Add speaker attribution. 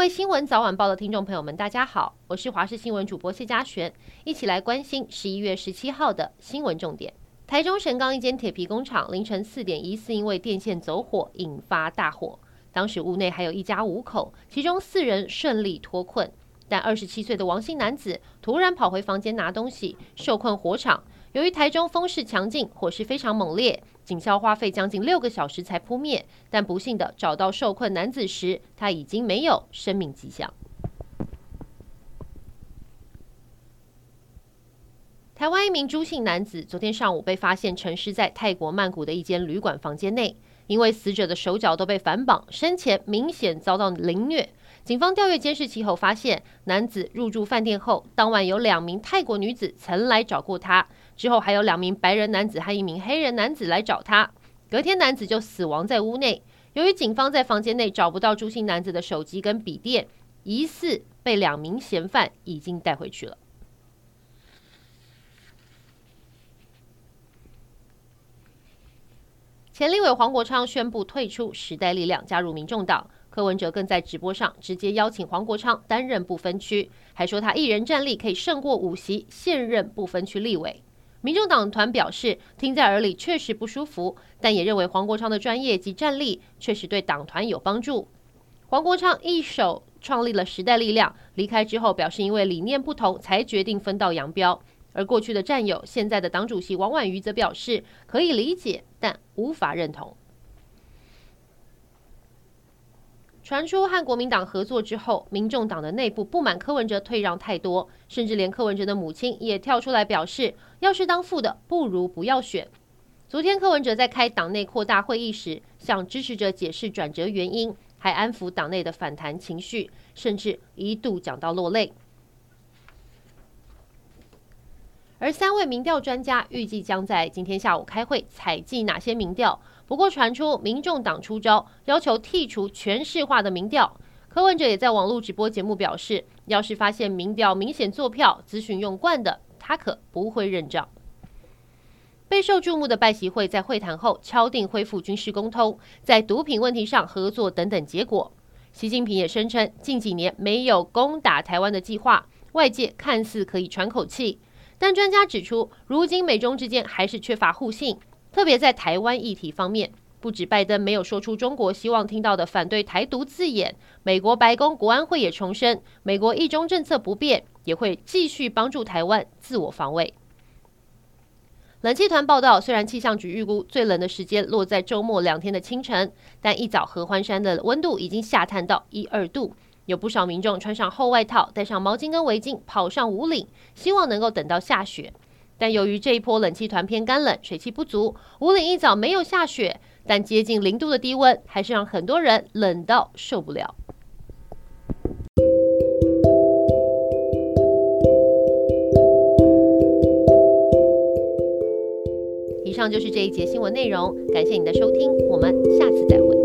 Speaker 1: 各位新闻早晚报的听众朋友们，大家好，我是华视新闻主播谢佳璇，一起来关心十一月十七号的新闻重点。台中神冈一间铁皮工厂凌晨四点疑似因为电线走火引发大火，当时屋内还有一家五口，其中四人顺利脱困，但二十七岁的王姓男子突然跑回房间拿东西，受困火场。由于台中风势强劲，火势非常猛烈，警消花费将近六个小时才扑灭。但不幸的找到受困男子时，他已经没有生命迹象。台湾一名朱姓男子昨天上午被发现沉尸在泰国曼谷的一间旅馆房间内，因为死者的手脚都被反绑，生前明显遭到凌虐。警方调阅监视器后发现，男子入住饭店后，当晚有两名泰国女子曾来找过他。之后还有两名白人男子和一名黑人男子来找他，隔天男子就死亡在屋内。由于警方在房间内找不到朱姓男子的手机跟笔电，疑似被两名嫌犯已经带回去了。前立委黄国昌宣布退出时代力量，加入民众党。柯文哲更在直播上直接邀请黄国昌担任不分区，还说他一人战力可以胜过五席现任不分区立委。民众党团表示，听在耳里确实不舒服，但也认为黄国昌的专业及战力确实对党团有帮助。黄国昌一手创立了时代力量，离开之后表示因为理念不同才决定分道扬镳。而过去的战友，现在的党主席王婉瑜则表示可以理解，但无法认同。传出和国民党合作之后，民众党的内部不满柯文哲退让太多，甚至连柯文哲的母亲也跳出来表示，要是当副的，不如不要选。昨天柯文哲在开党内扩大会议时，向支持者解释转折原因，还安抚党内的反弹情绪，甚至一度讲到落泪。而三位民调专家预计将在今天下午开会采计哪些民调。不过传出民众党出招，要求剔除全市化的民调。柯文哲也在网络直播节目表示，要是发现民调明显作票、咨询用惯的，他可不会认账。备受注目的拜习会在会谈后敲定恢复军事沟通，在毒品问题上合作等等结果。习近平也声称，近几年没有攻打台湾的计划，外界看似可以喘口气。但专家指出，如今美中之间还是缺乏互信，特别在台湾议题方面，不止拜登没有说出中国希望听到的反对台独字眼，美国白宫国安会也重申，美国一中政策不变，也会继续帮助台湾自我防卫。冷气团报道，虽然气象局预估最冷的时间落在周末两天的清晨，但一早合欢山的温度已经下探到一二度。有不少民众穿上厚外套，戴上毛巾跟围巾，跑上五岭，希望能够等到下雪。但由于这一波冷气团偏干冷，水汽不足，五岭一早没有下雪，但接近零度的低温还是让很多人冷到受不了。以上就是这一节新闻内容，感谢你的收听，我们下次再会。